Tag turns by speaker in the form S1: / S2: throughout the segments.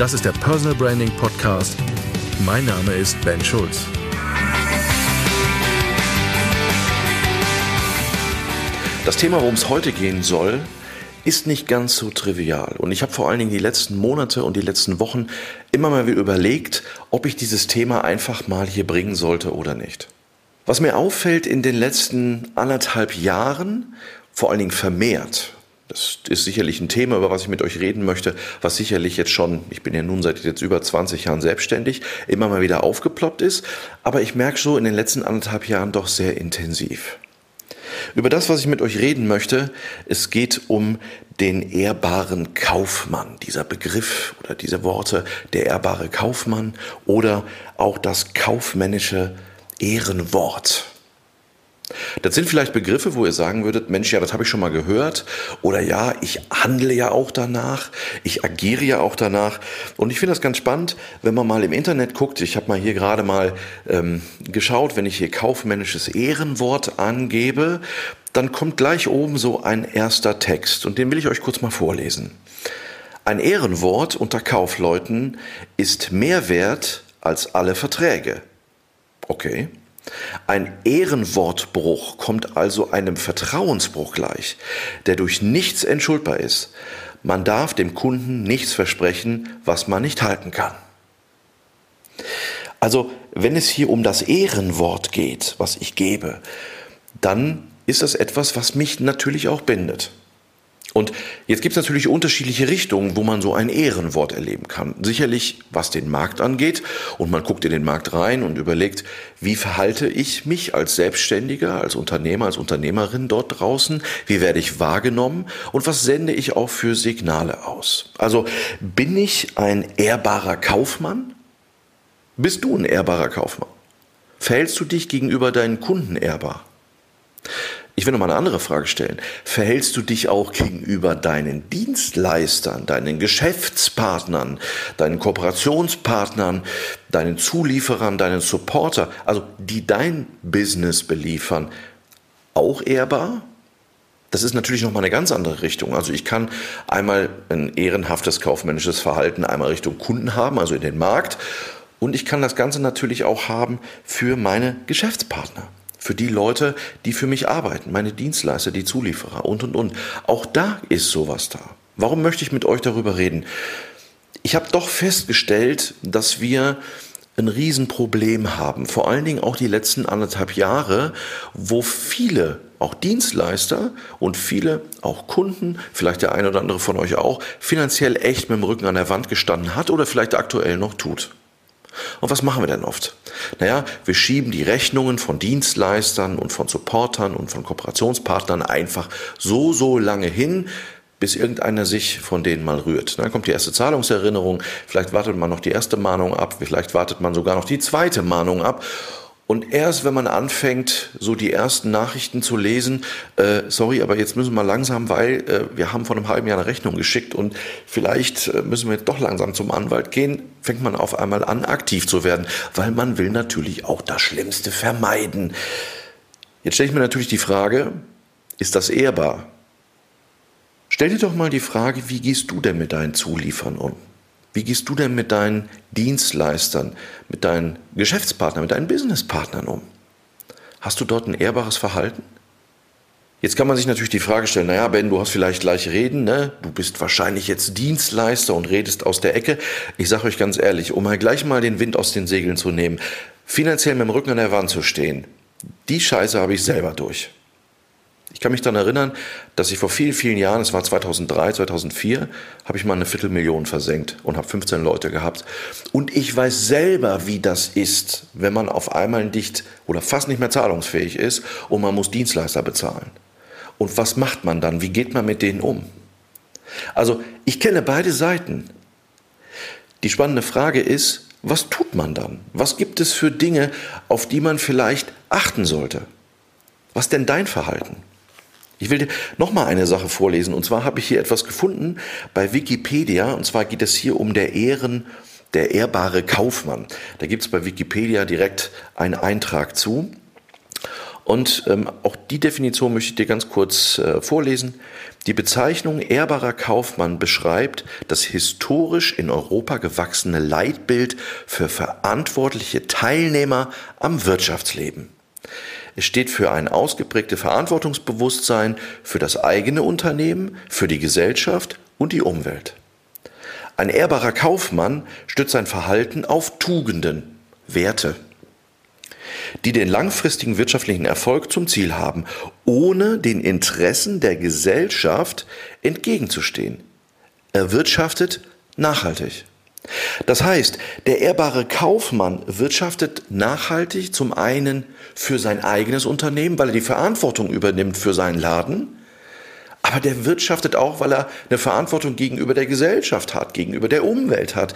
S1: Das ist der Personal Branding Podcast. Mein Name ist Ben Schulz.
S2: Das Thema, worum es heute gehen soll, ist nicht ganz so trivial. Und ich habe vor allen Dingen die letzten Monate und die letzten Wochen immer mal wieder überlegt, ob ich dieses Thema einfach mal hier bringen sollte oder nicht. Was mir auffällt in den letzten anderthalb Jahren, vor allen Dingen vermehrt, das ist sicherlich ein Thema, über was ich mit euch reden möchte, was sicherlich jetzt schon, ich bin ja nun seit jetzt über 20 Jahren selbstständig, immer mal wieder aufgeploppt ist, aber ich merke so in den letzten anderthalb Jahren doch sehr intensiv. Über das, was ich mit euch reden möchte, es geht um den ehrbaren Kaufmann. Dieser Begriff oder diese Worte, der ehrbare Kaufmann oder auch das kaufmännische Ehrenwort. Das sind vielleicht Begriffe, wo ihr sagen würdet, Mensch, ja, das habe ich schon mal gehört. Oder ja, ich handle ja auch danach, ich agiere ja auch danach. Und ich finde das ganz spannend, wenn man mal im Internet guckt. Ich habe mal hier gerade mal ähm, geschaut, wenn ich hier kaufmännisches Ehrenwort angebe, dann kommt gleich oben so ein erster Text. Und den will ich euch kurz mal vorlesen. Ein Ehrenwort unter Kaufleuten ist mehr wert als alle Verträge. Okay. Ein Ehrenwortbruch kommt also einem Vertrauensbruch gleich, der durch nichts entschuldbar ist. Man darf dem Kunden nichts versprechen, was man nicht halten kann. Also, wenn es hier um das Ehrenwort geht, was ich gebe, dann ist das etwas, was mich natürlich auch bindet. Und jetzt gibt es natürlich unterschiedliche Richtungen, wo man so ein Ehrenwort erleben kann. Sicherlich, was den Markt angeht. Und man guckt in den Markt rein und überlegt, wie verhalte ich mich als Selbstständiger, als Unternehmer, als Unternehmerin dort draußen? Wie werde ich wahrgenommen? Und was sende ich auch für Signale aus? Also, bin ich ein ehrbarer Kaufmann? Bist du ein ehrbarer Kaufmann? Verhältst du dich gegenüber deinen Kunden ehrbar? Ich will noch mal eine andere Frage stellen. Verhältst du dich auch gegenüber deinen Dienstleistern, deinen Geschäftspartnern, deinen Kooperationspartnern, deinen Zulieferern, deinen Supporter, also die dein Business beliefern, auch ehrbar? Das ist natürlich noch mal eine ganz andere Richtung. Also ich kann einmal ein ehrenhaftes kaufmännisches Verhalten einmal Richtung Kunden haben, also in den Markt, und ich kann das Ganze natürlich auch haben für meine Geschäftspartner für die Leute, die für mich arbeiten, meine Dienstleister, die Zulieferer und, und, und. Auch da ist sowas da. Warum möchte ich mit euch darüber reden? Ich habe doch festgestellt, dass wir ein Riesenproblem haben, vor allen Dingen auch die letzten anderthalb Jahre, wo viele, auch Dienstleister und viele, auch Kunden, vielleicht der eine oder andere von euch auch, finanziell echt mit dem Rücken an der Wand gestanden hat oder vielleicht aktuell noch tut. Und was machen wir denn oft? Naja, wir schieben die Rechnungen von Dienstleistern und von Supportern und von Kooperationspartnern einfach so, so lange hin, bis irgendeiner sich von denen mal rührt. Dann kommt die erste Zahlungserinnerung, vielleicht wartet man noch die erste Mahnung ab, vielleicht wartet man sogar noch die zweite Mahnung ab und erst wenn man anfängt, so die ersten Nachrichten zu lesen, äh, sorry, aber jetzt müssen wir langsam, weil äh, wir haben vor einem halben Jahr eine Rechnung geschickt und vielleicht äh, müssen wir doch langsam zum Anwalt gehen, fängt man auf einmal an, aktiv zu werden, weil man will natürlich auch das Schlimmste vermeiden. Jetzt stelle ich mir natürlich die Frage, ist das ehrbar? Stell dir doch mal die Frage, wie gehst du denn mit deinen Zuliefern um? Wie gehst du denn mit deinen Dienstleistern, mit deinen Geschäftspartnern, mit deinen Businesspartnern um? Hast du dort ein ehrbares Verhalten? Jetzt kann man sich natürlich die Frage stellen, naja, Ben, du hast vielleicht gleich reden, ne? du bist wahrscheinlich jetzt Dienstleister und redest aus der Ecke. Ich sage euch ganz ehrlich, um mal gleich mal den Wind aus den Segeln zu nehmen, finanziell mit dem Rücken an der Wand zu stehen, die Scheiße habe ich selber durch. Ich kann mich daran erinnern, dass ich vor vielen, vielen Jahren, es war 2003, 2004, habe ich mal eine Viertelmillion versenkt und habe 15 Leute gehabt. Und ich weiß selber, wie das ist, wenn man auf einmal dicht oder fast nicht mehr zahlungsfähig ist und man muss Dienstleister bezahlen. Und was macht man dann? Wie geht man mit denen um? Also ich kenne beide Seiten. Die spannende Frage ist, was tut man dann? Was gibt es für Dinge, auf die man vielleicht achten sollte? Was denn dein Verhalten? Ich will dir nochmal eine Sache vorlesen. Und zwar habe ich hier etwas gefunden bei Wikipedia. Und zwar geht es hier um der Ehren, der ehrbare Kaufmann. Da gibt es bei Wikipedia direkt einen Eintrag zu. Und ähm, auch die Definition möchte ich dir ganz kurz äh, vorlesen. Die Bezeichnung ehrbarer Kaufmann beschreibt das historisch in Europa gewachsene Leitbild für verantwortliche Teilnehmer am Wirtschaftsleben. Es steht für ein ausgeprägte Verantwortungsbewusstsein für das eigene Unternehmen, für die Gesellschaft und die Umwelt. Ein ehrbarer Kaufmann stützt sein Verhalten auf Tugenden, Werte, die den langfristigen wirtschaftlichen Erfolg zum Ziel haben, ohne den Interessen der Gesellschaft entgegenzustehen. Er wirtschaftet nachhaltig. Das heißt, der ehrbare Kaufmann wirtschaftet nachhaltig zum einen für sein eigenes Unternehmen, weil er die Verantwortung übernimmt für seinen Laden, aber der wirtschaftet auch, weil er eine Verantwortung gegenüber der Gesellschaft hat, gegenüber der Umwelt hat,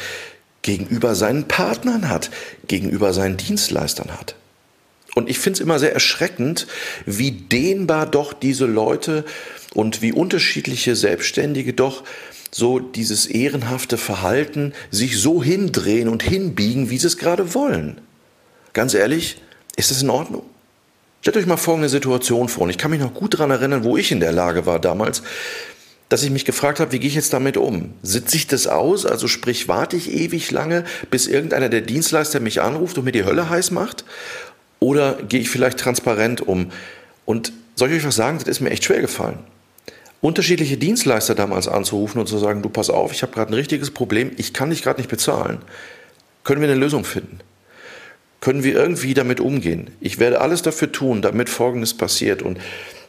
S2: gegenüber seinen Partnern hat, gegenüber seinen Dienstleistern hat. Und ich finde es immer sehr erschreckend, wie dehnbar doch diese Leute und wie unterschiedliche Selbstständige doch so dieses ehrenhafte Verhalten sich so hindrehen und hinbiegen, wie sie es gerade wollen. Ganz ehrlich, ist es in Ordnung? Stellt euch mal folgende Situation vor. Und ich kann mich noch gut daran erinnern, wo ich in der Lage war damals, dass ich mich gefragt habe, wie gehe ich jetzt damit um? Sitze ich das aus? Also sprich, warte ich ewig lange, bis irgendeiner der Dienstleister mich anruft und mir die Hölle heiß macht? Oder gehe ich vielleicht transparent um? Und soll ich euch was sagen? Das ist mir echt schwer gefallen. Unterschiedliche Dienstleister damals anzurufen und zu sagen, du pass auf, ich habe gerade ein richtiges Problem, ich kann dich gerade nicht bezahlen. Können wir eine Lösung finden? können wir irgendwie damit umgehen. Ich werde alles dafür tun, damit Folgendes passiert. Und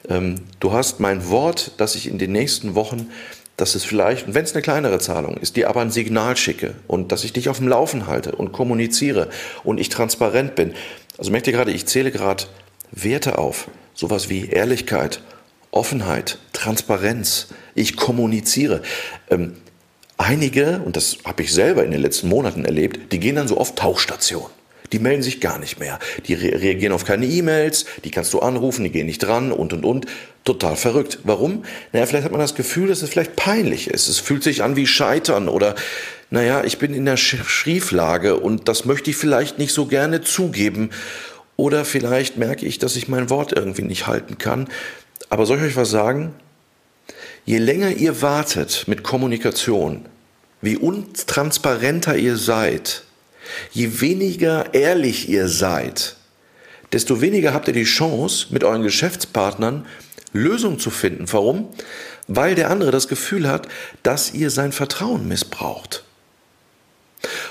S2: ähm, du hast mein Wort, dass ich in den nächsten Wochen, dass es vielleicht, wenn es eine kleinere Zahlung ist, dir aber ein Signal schicke und dass ich dich auf dem Laufen halte und kommuniziere und ich transparent bin. Also merkt gerade, ich zähle gerade Werte auf, sowas wie Ehrlichkeit, Offenheit, Transparenz. Ich kommuniziere. Ähm, einige, und das habe ich selber in den letzten Monaten erlebt, die gehen dann so auf Tauchstation. Die melden sich gar nicht mehr. Die re reagieren auf keine E-Mails, die kannst du anrufen, die gehen nicht dran und und und. Total verrückt. Warum? Naja, vielleicht hat man das Gefühl, dass es vielleicht peinlich ist. Es fühlt sich an wie Scheitern oder, naja, ich bin in der Schieflage und das möchte ich vielleicht nicht so gerne zugeben. Oder vielleicht merke ich, dass ich mein Wort irgendwie nicht halten kann. Aber soll ich euch was sagen? Je länger ihr wartet mit Kommunikation, wie untransparenter ihr seid, Je weniger ehrlich ihr seid, desto weniger habt ihr die Chance, mit euren Geschäftspartnern Lösungen zu finden. Warum? Weil der andere das Gefühl hat, dass ihr sein Vertrauen missbraucht.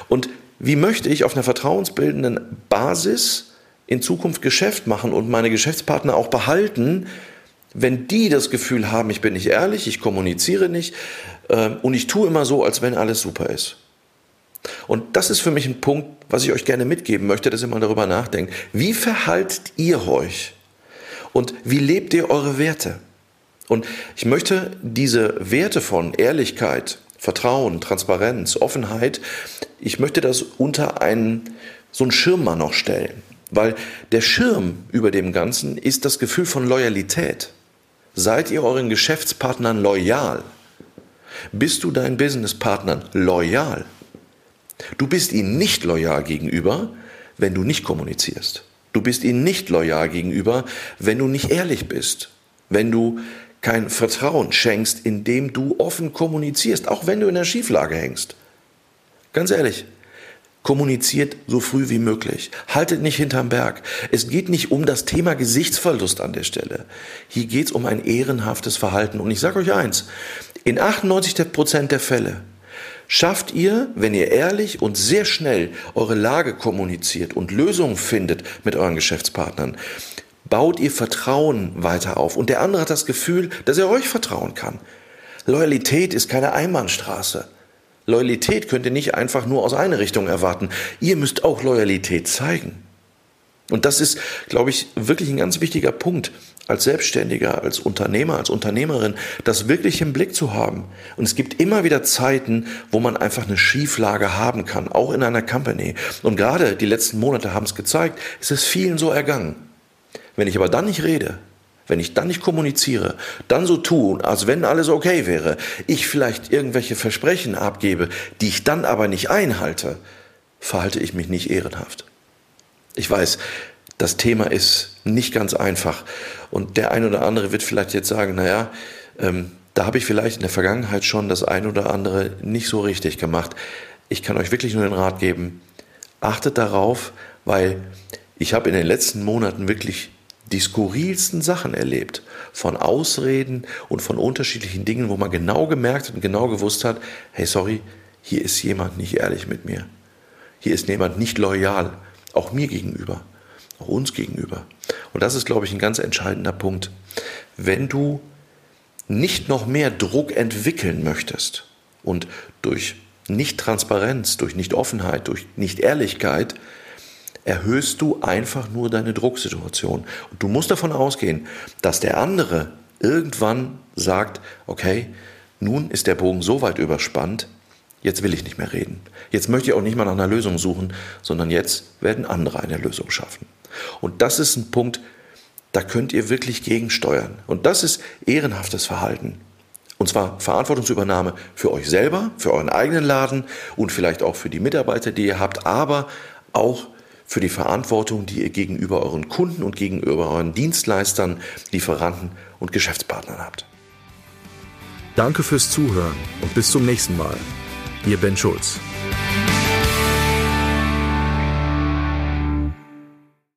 S2: Und wie möchte ich auf einer vertrauensbildenden Basis in Zukunft Geschäft machen und meine Geschäftspartner auch behalten, wenn die das Gefühl haben, ich bin nicht ehrlich, ich kommuniziere nicht äh, und ich tue immer so, als wenn alles super ist. Und das ist für mich ein Punkt, was ich euch gerne mitgeben möchte, dass ihr mal darüber nachdenkt. Wie verhaltet ihr euch? Und wie lebt ihr eure Werte? Und ich möchte diese Werte von Ehrlichkeit, Vertrauen, Transparenz, Offenheit, ich möchte das unter einen, so einen Schirm mal noch stellen. Weil der Schirm über dem Ganzen ist das Gefühl von Loyalität. Seid ihr euren Geschäftspartnern loyal? Bist du deinen Businesspartnern loyal? Du bist ihnen nicht loyal gegenüber, wenn du nicht kommunizierst. Du bist ihnen nicht loyal gegenüber, wenn du nicht ehrlich bist, wenn du kein Vertrauen schenkst, indem du offen kommunizierst, auch wenn du in der Schieflage hängst. Ganz ehrlich, kommuniziert so früh wie möglich. Haltet nicht hinterm Berg. Es geht nicht um das Thema Gesichtsverlust an der Stelle. Hier geht es um ein ehrenhaftes Verhalten. Und ich sage euch eins, in 98 Prozent der Fälle schafft ihr, wenn ihr ehrlich und sehr schnell eure Lage kommuniziert und Lösungen findet mit euren Geschäftspartnern, baut ihr Vertrauen weiter auf und der andere hat das Gefühl, dass er euch vertrauen kann. Loyalität ist keine Einbahnstraße. Loyalität könnt ihr nicht einfach nur aus einer Richtung erwarten. Ihr müsst auch Loyalität zeigen. Und das ist, glaube ich, wirklich ein ganz wichtiger Punkt als Selbstständiger, als Unternehmer, als Unternehmerin, das wirklich im Blick zu haben. Und es gibt immer wieder Zeiten, wo man einfach eine Schieflage haben kann, auch in einer Company. Und gerade die letzten Monate haben es gezeigt, es ist vielen so ergangen. Wenn ich aber dann nicht rede, wenn ich dann nicht kommuniziere, dann so tue, als wenn alles okay wäre, ich vielleicht irgendwelche Versprechen abgebe, die ich dann aber nicht einhalte, verhalte ich mich nicht ehrenhaft. Ich weiß, das Thema ist nicht ganz einfach. Und der ein oder andere wird vielleicht jetzt sagen, naja, ähm, da habe ich vielleicht in der Vergangenheit schon das ein oder andere nicht so richtig gemacht. Ich kann euch wirklich nur den Rat geben, achtet darauf, weil ich habe in den letzten Monaten wirklich die skurrilsten Sachen erlebt. Von Ausreden und von unterschiedlichen Dingen, wo man genau gemerkt und genau gewusst hat, hey, sorry, hier ist jemand nicht ehrlich mit mir. Hier ist jemand nicht loyal, auch mir gegenüber, auch uns gegenüber. Und das ist, glaube ich, ein ganz entscheidender Punkt. Wenn du nicht noch mehr Druck entwickeln möchtest und durch Nicht-Transparenz, durch Nicht-Offenheit, durch Nicht-Ehrlichkeit erhöhst du einfach nur deine Drucksituation. Und du musst davon ausgehen, dass der andere irgendwann sagt, okay, nun ist der Bogen so weit überspannt, jetzt will ich nicht mehr reden. Jetzt möchte ich auch nicht mal nach einer Lösung suchen, sondern jetzt werden andere eine Lösung schaffen. Und das ist ein Punkt, da könnt ihr wirklich gegensteuern. Und das ist ehrenhaftes Verhalten. Und zwar Verantwortungsübernahme für euch selber, für euren eigenen Laden und vielleicht auch für die Mitarbeiter, die ihr habt, aber auch für die Verantwortung, die ihr gegenüber euren Kunden und gegenüber euren Dienstleistern, Lieferanten und Geschäftspartnern habt.
S1: Danke fürs Zuhören und bis zum nächsten Mal. Ihr Ben Schulz.